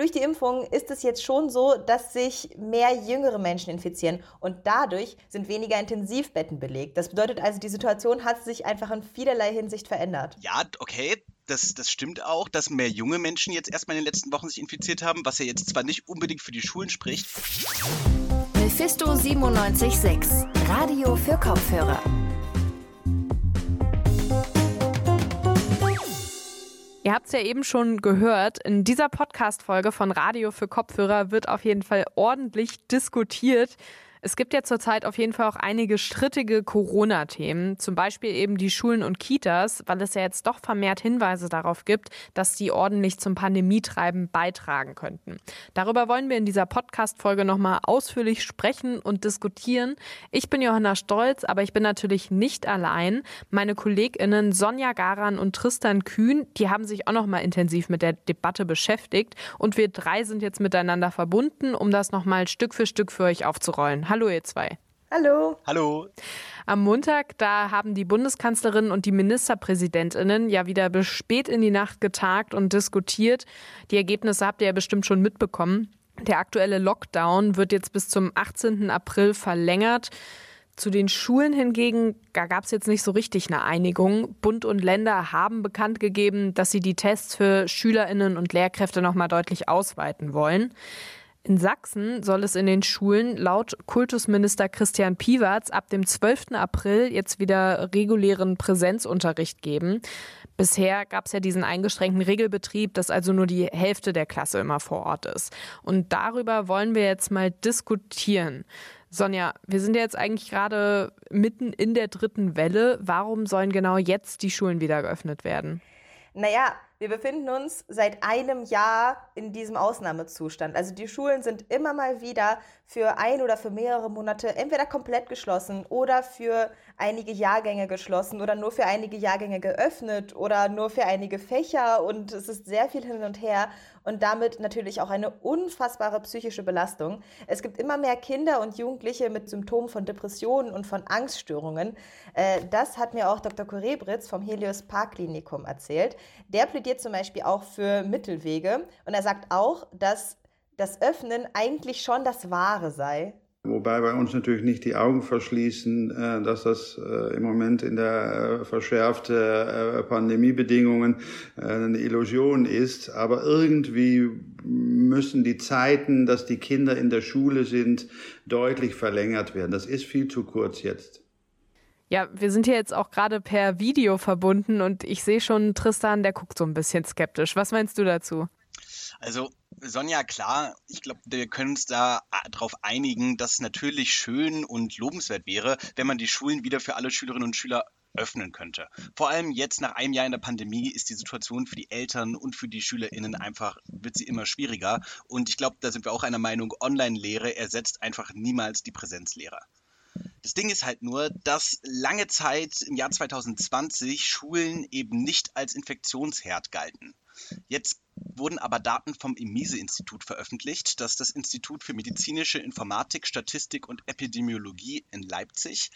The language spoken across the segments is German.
Durch die Impfung ist es jetzt schon so, dass sich mehr jüngere Menschen infizieren und dadurch sind weniger Intensivbetten belegt. Das bedeutet also, die Situation hat sich einfach in vielerlei Hinsicht verändert. Ja, okay, das, das stimmt auch, dass mehr junge Menschen jetzt erstmal in den letzten Wochen sich infiziert haben, was ja jetzt zwar nicht unbedingt für die Schulen spricht. Mephisto 976, Radio für Kopfhörer. Ihr habt es ja eben schon gehört, in dieser Podcast-Folge von Radio für Kopfhörer wird auf jeden Fall ordentlich diskutiert. Es gibt ja zurzeit auf jeden Fall auch einige strittige Corona-Themen, zum Beispiel eben die Schulen und Kitas, weil es ja jetzt doch vermehrt Hinweise darauf gibt, dass die ordentlich zum Pandemietreiben beitragen könnten. Darüber wollen wir in dieser Podcast-Folge nochmal ausführlich sprechen und diskutieren. Ich bin Johanna Stolz, aber ich bin natürlich nicht allein. Meine KollegInnen Sonja Garan und Tristan Kühn, die haben sich auch nochmal intensiv mit der Debatte beschäftigt und wir drei sind jetzt miteinander verbunden, um das nochmal Stück für Stück für euch aufzurollen. Hallo ihr zwei. Hallo. Hallo. Am Montag, da haben die Bundeskanzlerin und die Ministerpräsidentinnen ja wieder bis spät in die Nacht getagt und diskutiert. Die Ergebnisse habt ihr ja bestimmt schon mitbekommen. Der aktuelle Lockdown wird jetzt bis zum 18. April verlängert. Zu den Schulen hingegen, da gab es jetzt nicht so richtig eine Einigung. Bund und Länder haben bekannt gegeben, dass sie die Tests für Schülerinnen und Lehrkräfte noch mal deutlich ausweiten wollen. In Sachsen soll es in den Schulen laut Kultusminister Christian Piwarz ab dem 12. April jetzt wieder regulären Präsenzunterricht geben. Bisher gab es ja diesen eingeschränkten Regelbetrieb, dass also nur die Hälfte der Klasse immer vor Ort ist. Und darüber wollen wir jetzt mal diskutieren. Sonja, wir sind ja jetzt eigentlich gerade mitten in der dritten Welle. Warum sollen genau jetzt die Schulen wieder geöffnet werden? Naja, wir befinden uns seit einem Jahr in diesem Ausnahmezustand. Also die Schulen sind immer mal wieder für ein oder für mehrere Monate entweder komplett geschlossen oder für einige Jahrgänge geschlossen oder nur für einige Jahrgänge geöffnet oder nur für einige Fächer und es ist sehr viel hin und her und damit natürlich auch eine unfassbare psychische Belastung. Es gibt immer mehr Kinder und Jugendliche mit Symptomen von Depressionen und von Angststörungen. Äh, das hat mir auch Dr. Kurebritz vom Helios Park Klinikum erzählt. Der plädiert zum Beispiel auch für Mittelwege und er sagt auch, dass das Öffnen eigentlich schon das Wahre sei. Wobei wir uns natürlich nicht die Augen verschließen, äh, dass das äh, im Moment in der äh, verschärfte Pandemiebedingungen eine Illusion ist. Aber irgendwie müssen die Zeiten, dass die Kinder in der Schule sind, deutlich verlängert werden. Das ist viel zu kurz jetzt. Ja, wir sind hier jetzt auch gerade per Video verbunden und ich sehe schon Tristan, der guckt so ein bisschen skeptisch. Was meinst du dazu? Also Sonja, klar, ich glaube, wir können uns da darauf einigen, dass es natürlich schön und lobenswert wäre, wenn man die Schulen wieder für alle Schülerinnen und Schüler öffnen könnte. Vor allem jetzt nach einem Jahr in der Pandemie ist die Situation für die Eltern und für die SchülerInnen einfach, wird sie immer schwieriger. Und ich glaube, da sind wir auch einer Meinung, Online-Lehre ersetzt einfach niemals die Präsenzlehre. Das Ding ist halt nur, dass lange Zeit im Jahr 2020 Schulen eben nicht als Infektionsherd galten. Jetzt wurden aber Daten vom EMISE-Institut veröffentlicht, das das Institut für medizinische Informatik, Statistik und Epidemiologie in Leipzig.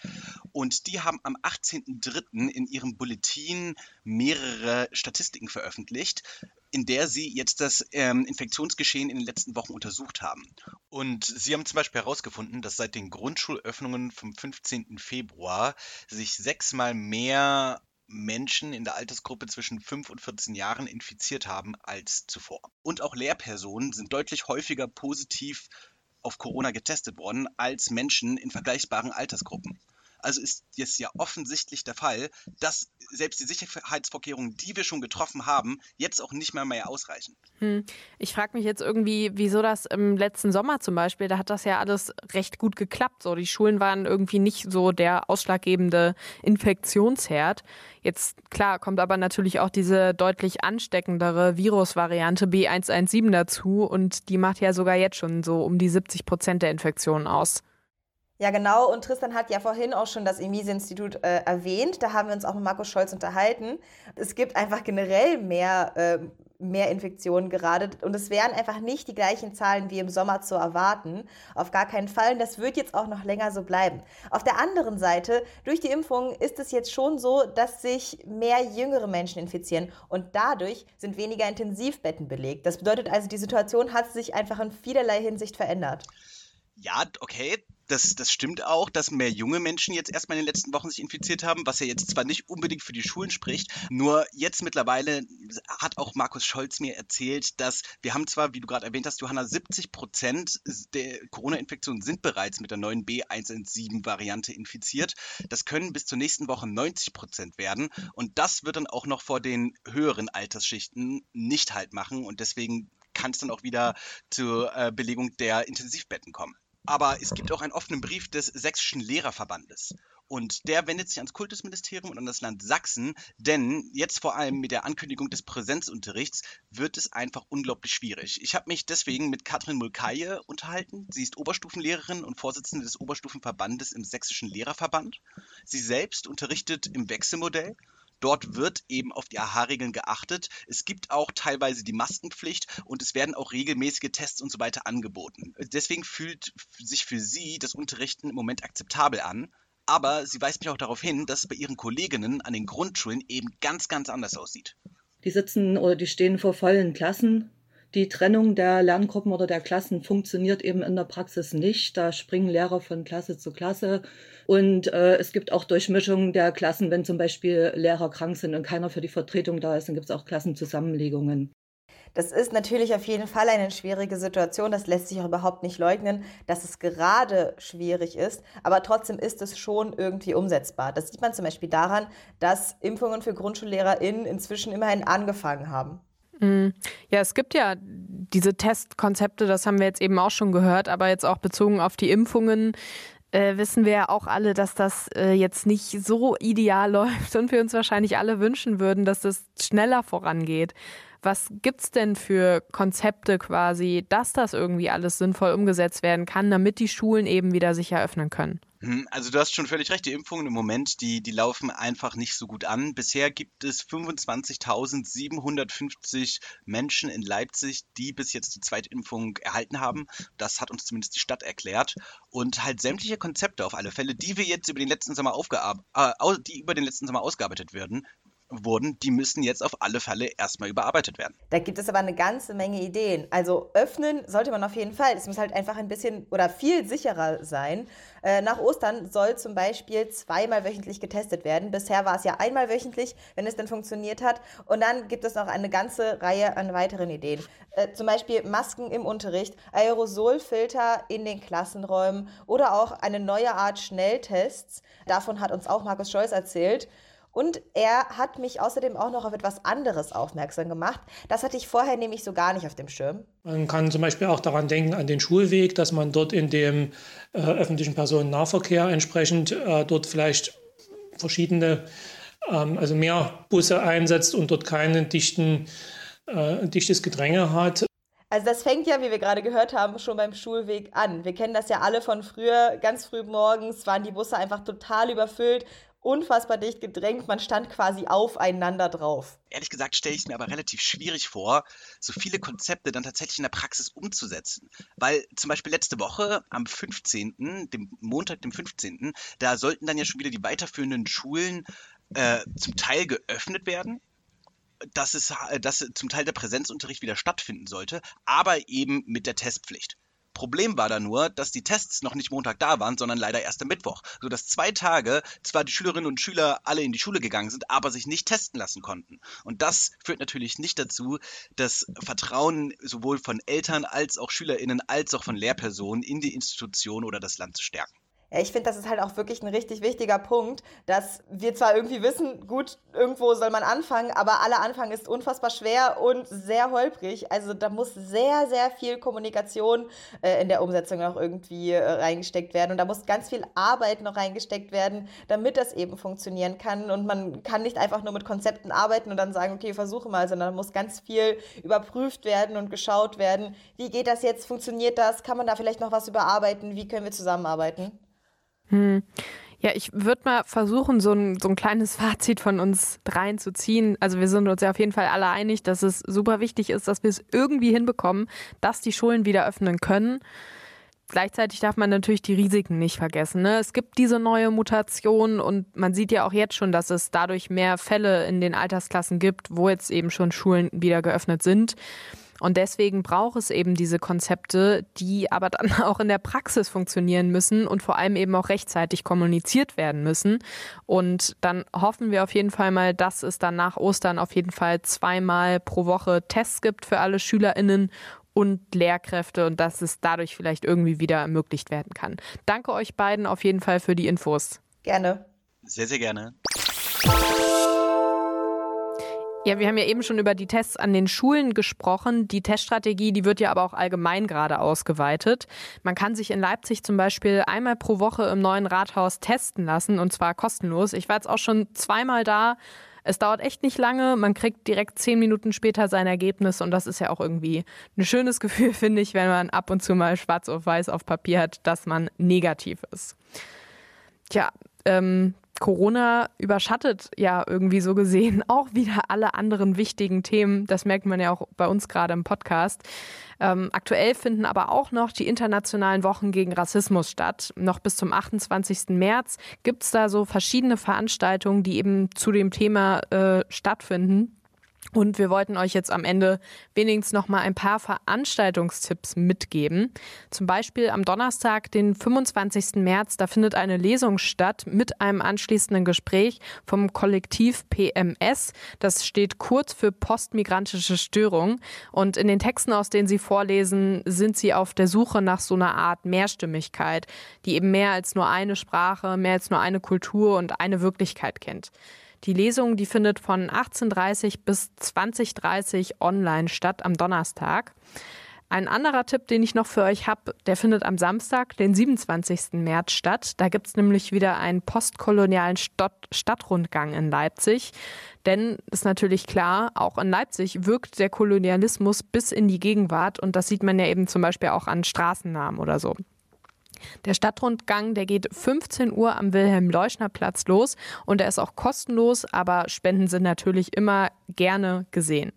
Und die haben am 18.03. in ihrem Bulletin mehrere Statistiken veröffentlicht, in der sie jetzt das ähm, Infektionsgeschehen in den letzten Wochen untersucht haben. Und sie haben zum Beispiel herausgefunden, dass seit den Grundschulöffnungen vom 15. Februar sich sechsmal mehr Menschen in der Altersgruppe zwischen 5 und 14 Jahren infiziert haben als zuvor. Und auch Lehrpersonen sind deutlich häufiger positiv auf Corona getestet worden als Menschen in vergleichbaren Altersgruppen. Also ist es ja offensichtlich der Fall, dass selbst die Sicherheitsvorkehrungen, die wir schon getroffen haben, jetzt auch nicht mehr mehr ausreichen. Hm. Ich frage mich jetzt irgendwie, wieso das im letzten Sommer zum Beispiel, da hat das ja alles recht gut geklappt. So, die Schulen waren irgendwie nicht so der ausschlaggebende Infektionsherd. Jetzt klar kommt aber natürlich auch diese deutlich ansteckendere Virusvariante B117 dazu und die macht ja sogar jetzt schon so um die 70 Prozent der Infektionen aus. Ja, genau. Und Tristan hat ja vorhin auch schon das Emise-Institut äh, erwähnt. Da haben wir uns auch mit Markus Scholz unterhalten. Es gibt einfach generell mehr äh, mehr Infektionen gerade. Und es wären einfach nicht die gleichen Zahlen wie im Sommer zu erwarten. Auf gar keinen Fall. Und das wird jetzt auch noch länger so bleiben. Auf der anderen Seite, durch die Impfung ist es jetzt schon so, dass sich mehr jüngere Menschen infizieren. Und dadurch sind weniger Intensivbetten belegt. Das bedeutet also, die Situation hat sich einfach in vielerlei Hinsicht verändert. Ja, okay, das, das stimmt auch, dass mehr junge Menschen jetzt erstmal in den letzten Wochen sich infiziert haben, was ja jetzt zwar nicht unbedingt für die Schulen spricht, nur jetzt mittlerweile hat auch Markus Scholz mir erzählt, dass wir haben zwar, wie du gerade erwähnt hast, Johanna, 70 Prozent der Corona-Infektionen sind bereits mit der neuen B117-Variante infiziert. Das können bis zur nächsten Woche 90 Prozent werden und das wird dann auch noch vor den höheren Altersschichten nicht halt machen und deswegen kann es dann auch wieder zur äh, Belegung der Intensivbetten kommen. Aber es gibt auch einen offenen Brief des Sächsischen Lehrerverbandes. Und der wendet sich ans Kultusministerium und an das Land Sachsen, denn jetzt vor allem mit der Ankündigung des Präsenzunterrichts wird es einfach unglaublich schwierig. Ich habe mich deswegen mit Katrin Mulkaye unterhalten. Sie ist Oberstufenlehrerin und Vorsitzende des Oberstufenverbandes im Sächsischen Lehrerverband. Sie selbst unterrichtet im Wechselmodell Dort wird eben auf die AHA-Regeln geachtet. Es gibt auch teilweise die Maskenpflicht und es werden auch regelmäßige Tests und so weiter angeboten. Deswegen fühlt sich für sie das Unterrichten im Moment akzeptabel an. Aber sie weist mich auch darauf hin, dass es bei ihren Kolleginnen an den Grundschulen eben ganz, ganz anders aussieht. Die sitzen oder die stehen vor vollen Klassen die Trennung der Lerngruppen oder der Klassen funktioniert eben in der Praxis nicht. Da springen Lehrer von Klasse zu Klasse. Und äh, es gibt auch Durchmischungen der Klassen, wenn zum Beispiel Lehrer krank sind und keiner für die Vertretung da ist, dann gibt es auch Klassenzusammenlegungen. Das ist natürlich auf jeden Fall eine schwierige Situation. Das lässt sich auch überhaupt nicht leugnen, dass es gerade schwierig ist. Aber trotzdem ist es schon irgendwie umsetzbar. Das sieht man zum Beispiel daran, dass Impfungen für GrundschullehrerInnen inzwischen immerhin angefangen haben. Mm. Ja, es gibt ja diese Testkonzepte, das haben wir jetzt eben auch schon gehört, aber jetzt auch bezogen auf die Impfungen äh, wissen wir ja auch alle, dass das äh, jetzt nicht so ideal läuft und wir uns wahrscheinlich alle wünschen würden, dass das schneller vorangeht. Was gibt es denn für Konzepte quasi, dass das irgendwie alles sinnvoll umgesetzt werden kann, damit die Schulen eben wieder sich eröffnen können? Hm, also du hast schon völlig recht, die Impfungen im Moment, die, die laufen einfach nicht so gut an. Bisher gibt es 25.750 Menschen in Leipzig, die bis jetzt die zweite Impfung erhalten haben. Das hat uns zumindest die Stadt erklärt. Und halt sämtliche Konzepte auf alle Fälle, die wir jetzt über den letzten Sommer aufgearbeitet, äh, die über den letzten Sommer ausgearbeitet werden, wurden, die müssen jetzt auf alle Fälle erstmal überarbeitet werden. Da gibt es aber eine ganze Menge Ideen. Also öffnen sollte man auf jeden Fall. Es muss halt einfach ein bisschen oder viel sicherer sein. Äh, nach Ostern soll zum Beispiel zweimal wöchentlich getestet werden. Bisher war es ja einmal wöchentlich, wenn es denn funktioniert hat. Und dann gibt es noch eine ganze Reihe an weiteren Ideen. Äh, zum Beispiel Masken im Unterricht, Aerosolfilter in den Klassenräumen oder auch eine neue Art Schnelltests. Davon hat uns auch Markus Scholz erzählt. Und er hat mich außerdem auch noch auf etwas anderes aufmerksam gemacht. Das hatte ich vorher nämlich so gar nicht auf dem Schirm. Man kann zum Beispiel auch daran denken, an den Schulweg, dass man dort in dem äh, öffentlichen Personennahverkehr entsprechend äh, dort vielleicht verschiedene, ähm, also mehr Busse einsetzt und dort kein dichten, äh, dichtes Gedränge hat. Also das fängt ja, wie wir gerade gehört haben, schon beim Schulweg an. Wir kennen das ja alle von früher. Ganz früh morgens waren die Busse einfach total überfüllt unfassbar dicht gedrängt. Man stand quasi aufeinander drauf. Ehrlich gesagt stelle ich es mir aber relativ schwierig vor, so viele Konzepte dann tatsächlich in der Praxis umzusetzen. Weil zum Beispiel letzte Woche am 15., dem Montag, dem 15., da sollten dann ja schon wieder die weiterführenden Schulen äh, zum Teil geöffnet werden dass, es, dass zum Teil der Präsenzunterricht wieder stattfinden sollte, aber eben mit der Testpflicht. Problem war da nur, dass die Tests noch nicht Montag da waren, sondern leider erst am Mittwoch. Sodass zwei Tage zwar die Schülerinnen und Schüler alle in die Schule gegangen sind, aber sich nicht testen lassen konnten. Und das führt natürlich nicht dazu, das Vertrauen sowohl von Eltern als auch SchülerInnen als auch von Lehrpersonen in die Institution oder das Land zu stärken. Ich finde, das ist halt auch wirklich ein richtig wichtiger Punkt, dass wir zwar irgendwie wissen, gut, irgendwo soll man anfangen, aber aller Anfang ist unfassbar schwer und sehr holprig. Also da muss sehr, sehr viel Kommunikation äh, in der Umsetzung auch irgendwie äh, reingesteckt werden und da muss ganz viel Arbeit noch reingesteckt werden, damit das eben funktionieren kann. Und man kann nicht einfach nur mit Konzepten arbeiten und dann sagen, okay, versuche mal, sondern da muss ganz viel überprüft werden und geschaut werden. Wie geht das jetzt? Funktioniert das? Kann man da vielleicht noch was überarbeiten? Wie können wir zusammenarbeiten? Hm. Ja, ich würde mal versuchen, so ein, so ein kleines Fazit von uns dreien zu ziehen. Also wir sind uns ja auf jeden Fall alle einig, dass es super wichtig ist, dass wir es irgendwie hinbekommen, dass die Schulen wieder öffnen können. Gleichzeitig darf man natürlich die Risiken nicht vergessen. Ne? Es gibt diese neue Mutation und man sieht ja auch jetzt schon, dass es dadurch mehr Fälle in den Altersklassen gibt, wo jetzt eben schon Schulen wieder geöffnet sind. Und deswegen braucht es eben diese Konzepte, die aber dann auch in der Praxis funktionieren müssen und vor allem eben auch rechtzeitig kommuniziert werden müssen. Und dann hoffen wir auf jeden Fall mal, dass es dann nach Ostern auf jeden Fall zweimal pro Woche Tests gibt für alle SchülerInnen und Lehrkräfte und dass es dadurch vielleicht irgendwie wieder ermöglicht werden kann. Danke euch beiden auf jeden Fall für die Infos. Gerne. Sehr, sehr gerne. Ja, wir haben ja eben schon über die Tests an den Schulen gesprochen. Die Teststrategie, die wird ja aber auch allgemein gerade ausgeweitet. Man kann sich in Leipzig zum Beispiel einmal pro Woche im neuen Rathaus testen lassen und zwar kostenlos. Ich war jetzt auch schon zweimal da. Es dauert echt nicht lange. Man kriegt direkt zehn Minuten später sein Ergebnis und das ist ja auch irgendwie ein schönes Gefühl, finde ich, wenn man ab und zu mal schwarz auf weiß auf Papier hat, dass man negativ ist. Tja, ähm, Corona überschattet ja irgendwie so gesehen auch wieder alle anderen wichtigen Themen. Das merkt man ja auch bei uns gerade im Podcast. Ähm, aktuell finden aber auch noch die internationalen Wochen gegen Rassismus statt. Noch bis zum 28. März gibt es da so verschiedene Veranstaltungen, die eben zu dem Thema äh, stattfinden. Und wir wollten euch jetzt am Ende wenigstens noch mal ein paar Veranstaltungstipps mitgeben. Zum Beispiel am Donnerstag, den 25. März, da findet eine Lesung statt mit einem anschließenden Gespräch vom Kollektiv PMS. Das steht kurz für postmigrantische Störung. Und in den Texten, aus denen sie vorlesen, sind sie auf der Suche nach so einer Art Mehrstimmigkeit, die eben mehr als nur eine Sprache, mehr als nur eine Kultur und eine Wirklichkeit kennt. Die Lesung, die findet von 18.30 bis 20.30 online statt am Donnerstag. Ein anderer Tipp, den ich noch für euch habe, der findet am Samstag, den 27. März statt. Da gibt es nämlich wieder einen postkolonialen Stadt Stadtrundgang in Leipzig. Denn ist natürlich klar, auch in Leipzig wirkt der Kolonialismus bis in die Gegenwart und das sieht man ja eben zum Beispiel auch an Straßennamen oder so. Der Stadtrundgang, der geht 15 Uhr am Wilhelm-Leuschner-Platz los und er ist auch kostenlos, aber Spenden sind natürlich immer gerne gesehen.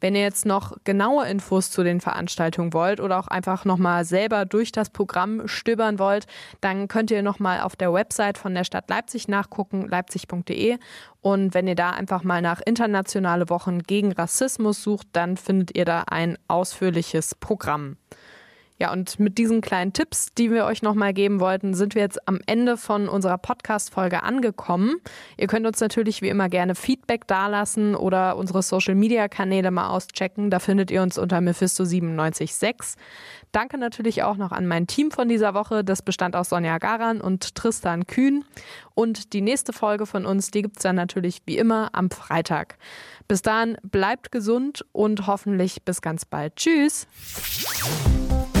Wenn ihr jetzt noch genaue Infos zu den Veranstaltungen wollt oder auch einfach nochmal selber durch das Programm stöbern wollt, dann könnt ihr nochmal auf der Website von der Stadt Leipzig nachgucken, leipzig.de. Und wenn ihr da einfach mal nach internationale Wochen gegen Rassismus sucht, dann findet ihr da ein ausführliches Programm. Ja, und mit diesen kleinen Tipps, die wir euch nochmal geben wollten, sind wir jetzt am Ende von unserer Podcast-Folge angekommen. Ihr könnt uns natürlich wie immer gerne Feedback dalassen oder unsere Social-Media-Kanäle mal auschecken. Da findet ihr uns unter Mephisto976. Danke natürlich auch noch an mein Team von dieser Woche. Das bestand aus Sonja Garan und Tristan Kühn. Und die nächste Folge von uns, die gibt es dann natürlich wie immer am Freitag. Bis dahin, bleibt gesund und hoffentlich bis ganz bald. Tschüss!